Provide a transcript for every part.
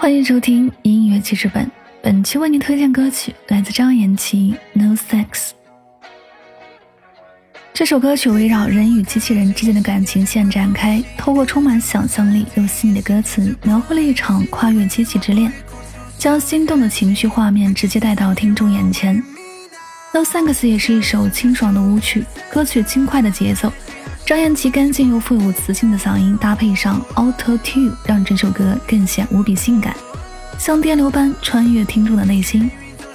欢迎收听音乐记事本，本期为您推荐歌曲来自张颜齐《No Sex》。这首歌曲围绕人与机器人之间的感情线展开，透过充满想象力又细腻的歌词，描绘了一场跨越阶级之恋，将心动的情绪画面直接带到听众眼前。《No Sex》也是一首清爽的舞曲，歌曲轻快的节奏。张颜齐干净又富有磁性的嗓音，搭配上 Auto Tune，让这首歌更显无比性感，像电流般穿越听众的内心，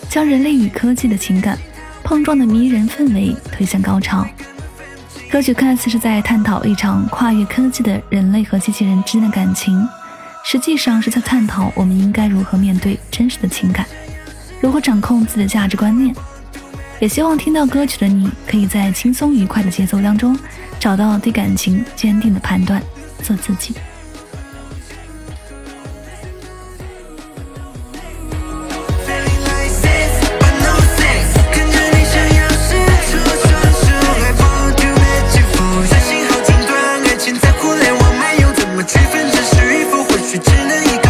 将人类与科技的情感碰撞的迷人氛围推向高潮。歌曲看似是在探讨一场跨越科技的人类和机器人之间的感情，实际上是在探讨我们应该如何面对真实的情感，如何掌控自己的价值观念。也希望听到歌曲的你，可以在轻松愉快的节奏当中。找到对感情坚定的判断，做自己。for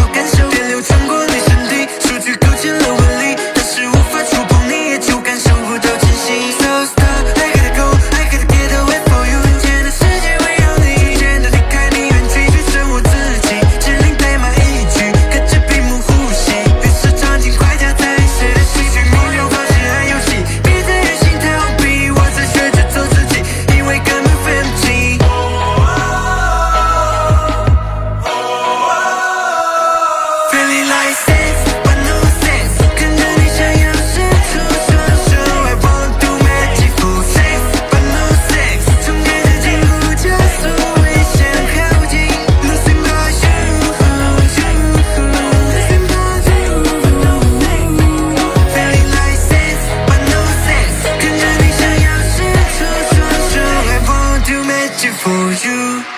you